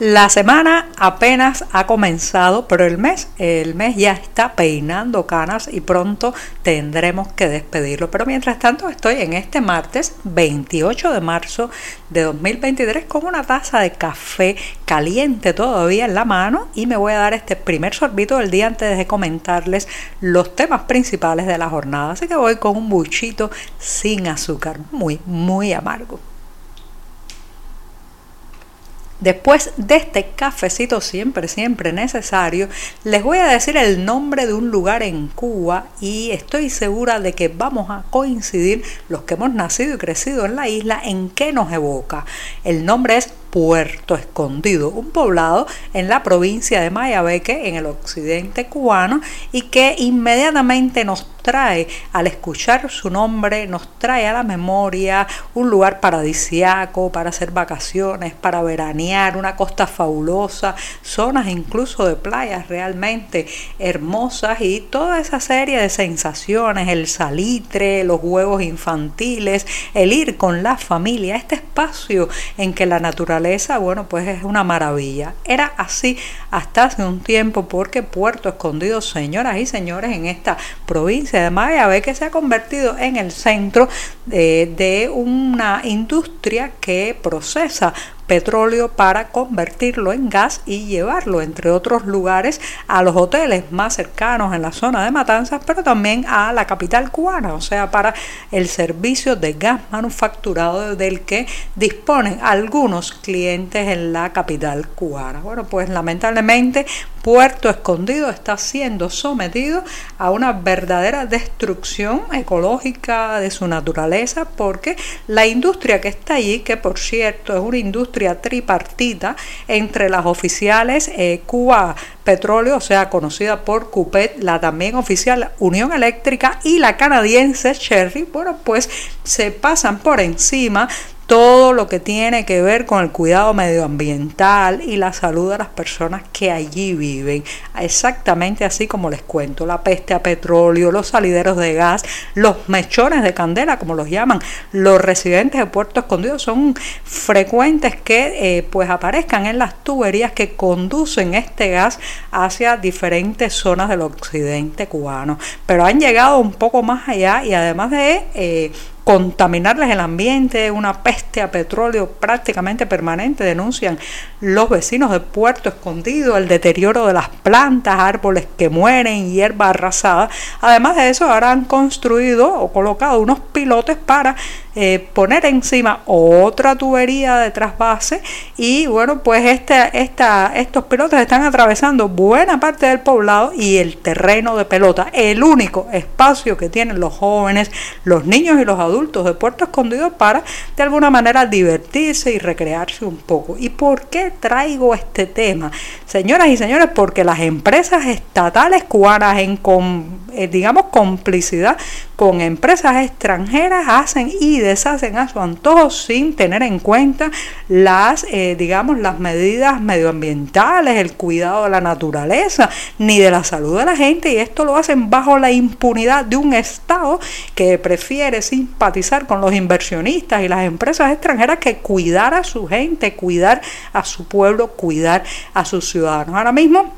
La semana apenas ha comenzado, pero el mes, el mes ya está peinando canas y pronto tendremos que despedirlo. Pero mientras tanto estoy en este martes 28 de marzo de 2023 con una taza de café caliente todavía en la mano y me voy a dar este primer sorbito del día antes de comentarles los temas principales de la jornada. Así que voy con un buchito sin azúcar, muy, muy amargo. Después de este cafecito siempre, siempre necesario, les voy a decir el nombre de un lugar en Cuba y estoy segura de que vamos a coincidir los que hemos nacido y crecido en la isla en qué nos evoca. El nombre es Puerto Escondido, un poblado en la provincia de Mayabeque, en el occidente cubano, y que inmediatamente nos trae, al escuchar su nombre, nos trae a la memoria un lugar paradisiaco para hacer vacaciones, para veranear, una costa fabulosa, zonas incluso de playas realmente hermosas y toda esa serie de sensaciones, el salitre, los huevos infantiles, el ir con la familia, este espacio en que la naturaleza bueno, pues es una maravilla. Era así hasta hace un tiempo porque Puerto Escondido, señoras y señores, en esta provincia de Mayabe, que se ha convertido en el centro de, de una industria que procesa petróleo para convertirlo en gas y llevarlo, entre otros lugares, a los hoteles más cercanos en la zona de Matanzas, pero también a la capital cubana, o sea, para el servicio de gas manufacturado del que disponen algunos clientes en la capital cubana. Bueno, pues lamentablemente Puerto Escondido está siendo sometido a una verdadera destrucción ecológica de su naturaleza porque la industria que está allí, que por cierto es una industria tripartita entre las oficiales eh, Cuba Petróleo, o sea, conocida por CUPET, la también oficial Unión Eléctrica y la canadiense Cherry, bueno, pues se pasan por encima todo lo que tiene que ver con el cuidado medioambiental y la salud de las personas que allí viven. Exactamente así como les cuento, la peste a petróleo, los salideros de gas, los mechones de candela, como los llaman, los residentes de Puerto Escondido son frecuentes que eh, pues aparezcan en las tuberías que conducen este gas hacia diferentes zonas del occidente cubano. Pero han llegado un poco más allá y además de eh, contaminarles el ambiente, una peste a petróleo prácticamente permanente, denuncian los vecinos de Puerto Escondido, el deterioro de las plantas, árboles que mueren, hierba arrasada. Además de eso, ahora han construido o colocado unos pilotes para eh, poner encima otra tubería de trasvase y bueno, pues este, esta, estos pilotes están atravesando buena parte del poblado y el terreno de pelota, el único espacio que tienen los jóvenes, los niños y los adultos de Puerto Escondido para de alguna manera divertirse y recrearse un poco. ¿Y por qué traigo este tema? Señoras y señores, porque las empresas estatales cubanas en, eh, digamos, complicidad con empresas extranjeras hacen y deshacen a su antojo sin tener en cuenta las, eh, digamos, las medidas medioambientales, el cuidado de la naturaleza, ni de la salud de la gente, y esto lo hacen bajo la impunidad de un Estado que prefiere simpatizar con los inversionistas y las empresas extranjeras que cuidar a su gente, cuidar a su pueblo, cuidar a sus ciudadanos. Ahora mismo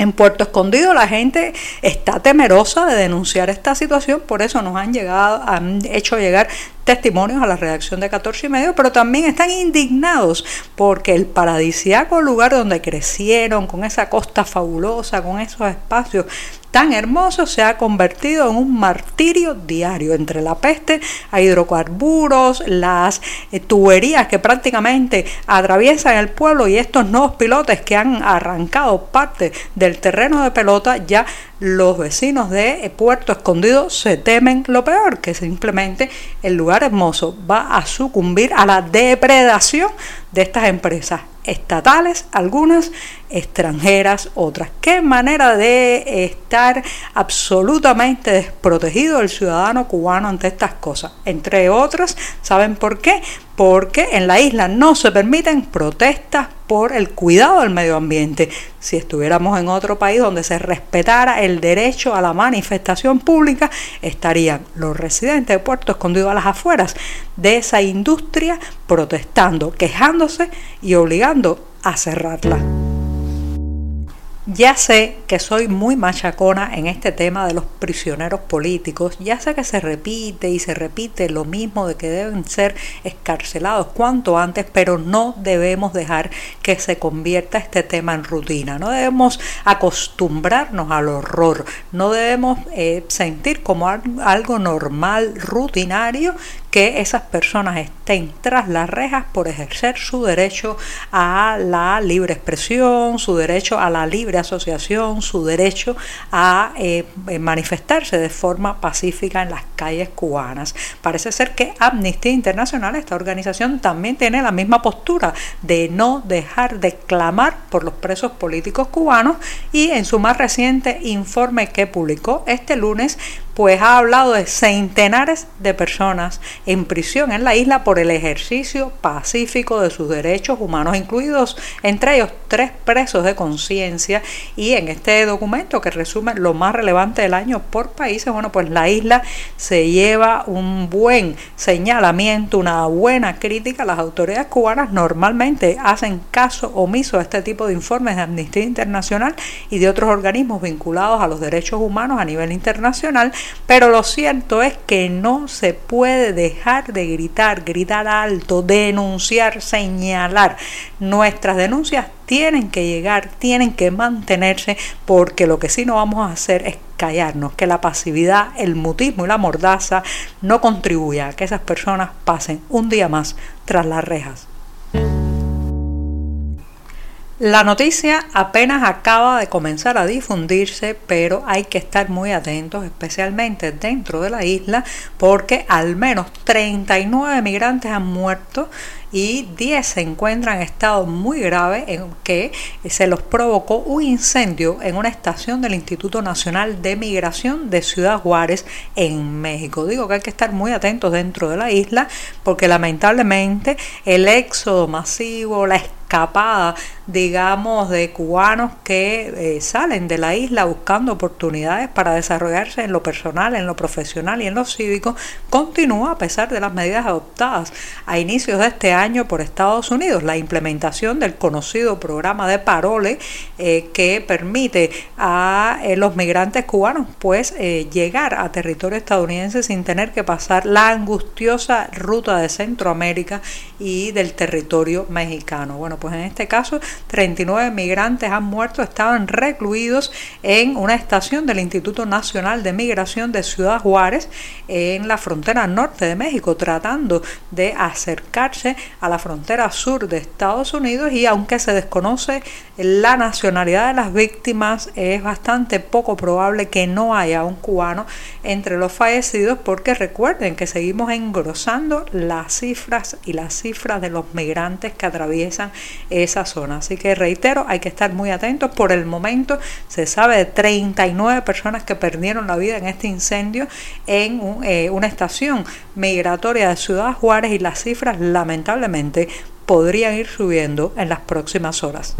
en Puerto Escondido la gente está temerosa de denunciar esta situación, por eso nos han llegado, han hecho llegar testimonios a la redacción de 14 y medio, pero también están indignados porque el paradisiaco lugar donde crecieron, con esa costa fabulosa, con esos espacios tan hermoso se ha convertido en un martirio diario entre la peste a hidrocarburos, las eh, tuberías que prácticamente atraviesan el pueblo y estos nuevos pilotes que han arrancado parte del terreno de pelota, ya los vecinos de Puerto Escondido se temen lo peor, que simplemente el lugar hermoso va a sucumbir a la depredación de estas empresas estatales, algunas extranjeras, otras. Qué manera de estar absolutamente desprotegido el ciudadano cubano ante estas cosas. Entre otras, ¿saben por qué? Porque en la isla no se permiten protestas por el cuidado del medio ambiente. Si estuviéramos en otro país donde se respetara el derecho a la manifestación pública, estarían los residentes de Puerto Escondido a las afueras de esa industria protestando, quejándose y obligando a cerrarla. Ya sé que soy muy machacona en este tema de los prisioneros políticos, ya sé que se repite y se repite lo mismo de que deben ser escarcelados cuanto antes, pero no debemos dejar que se convierta este tema en rutina, no debemos acostumbrarnos al horror, no debemos eh, sentir como algo normal, rutinario, que esas personas estén tras las rejas por ejercer su derecho a la libre expresión, su derecho a la libre asociación, su derecho a eh, manifestarse de forma pacífica en las calles cubanas. Parece ser que Amnistía Internacional, esta organización, también tiene la misma postura de no dejar de clamar por los presos políticos cubanos y en su más reciente informe que publicó este lunes pues ha hablado de centenares de personas en prisión en la isla por el ejercicio pacífico de sus derechos humanos, incluidos entre ellos tres presos de conciencia. Y en este documento que resume lo más relevante del año por países, bueno, pues la isla se lleva un buen señalamiento, una buena crítica. Las autoridades cubanas normalmente hacen caso omiso a este tipo de informes de Amnistía Internacional y de otros organismos vinculados a los derechos humanos a nivel internacional pero lo cierto es que no se puede dejar de gritar, gritar alto, denunciar, señalar. Nuestras denuncias tienen que llegar, tienen que mantenerse, porque lo que sí no vamos a hacer es callarnos, que la pasividad, el mutismo y la mordaza no contribuya a que esas personas pasen un día más tras las rejas. La noticia apenas acaba de comenzar a difundirse, pero hay que estar muy atentos, especialmente dentro de la isla, porque al menos 39 migrantes han muerto y 10 se encuentran en estado muy grave en que se los provocó un incendio en una estación del Instituto Nacional de Migración de Ciudad Juárez en México. Digo que hay que estar muy atentos dentro de la isla porque lamentablemente el éxodo masivo, la escapada, digamos, de cubanos que eh, salen de la isla buscando oportunidades para desarrollarse en lo personal, en lo profesional y en lo cívico, continúa a pesar de las medidas adoptadas a inicios de este año por Estados Unidos, la implementación del conocido programa de parole eh, que permite a eh, los migrantes cubanos pues llegar a territorio estadounidense sin tener que pasar la angustiosa ruta de Centroamérica y del territorio mexicano. Bueno, pues en este caso 39 migrantes han muerto, estaban recluidos en una estación del Instituto Nacional de Migración de Ciudad Juárez en la frontera norte de México, tratando de acercarse a la frontera sur de Estados Unidos y aunque se desconoce la nacionalidad de las víctimas, es bastante poco probable que no haya un cubano entre los fallecidos porque recuerden que seguimos engrosando las cifras y las cifras de los migrantes que atraviesan esa zona. Así que reitero, hay que estar muy atentos. Por el momento se sabe de 39 personas que perdieron la vida en este incendio en eh, una estación migratoria de Ciudad Juárez y las cifras lamentablemente podrían ir subiendo en las próximas horas.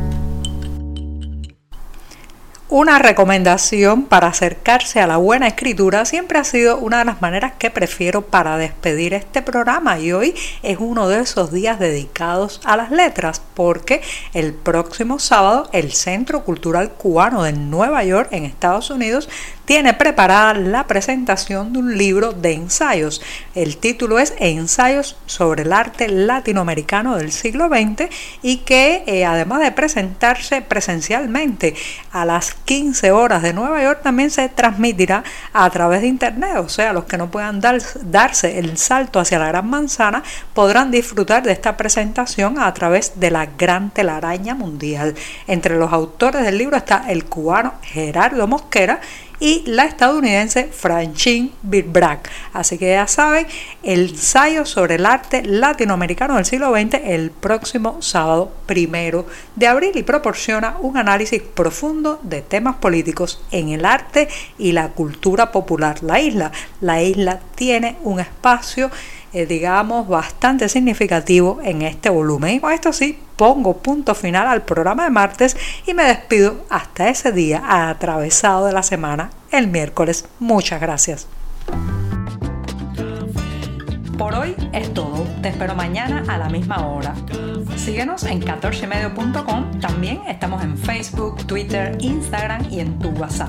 Una recomendación para acercarse a la buena escritura siempre ha sido una de las maneras que prefiero para despedir este programa y hoy es uno de esos días dedicados a las letras porque el próximo sábado el Centro Cultural Cubano de Nueva York en Estados Unidos tiene preparada la presentación de un libro de ensayos. El título es Ensayos sobre el arte latinoamericano del siglo XX y que eh, además de presentarse presencialmente a las 15 horas de Nueva York también se transmitirá a través de internet. O sea, los que no puedan darse el salto hacia la Gran Manzana podrán disfrutar de esta presentación a través de la gran telaraña mundial. Entre los autores del libro está el cubano Gerardo Mosquera y la estadounidense Francine Birbrack. Así que ya saben, el ensayo sobre el arte latinoamericano del siglo XX el próximo sábado primero de abril y proporciona un análisis profundo de temas políticos en el arte y la cultura popular. La isla, la isla tiene un espacio eh, digamos, bastante significativo en este volumen. Y con esto sí, pongo punto final al programa de martes y me despido hasta ese día atravesado de la semana, el miércoles. Muchas gracias. Por hoy es todo. Te espero mañana a la misma hora. Síguenos en 14medio.com. También estamos en Facebook, Twitter, Instagram y en tu WhatsApp.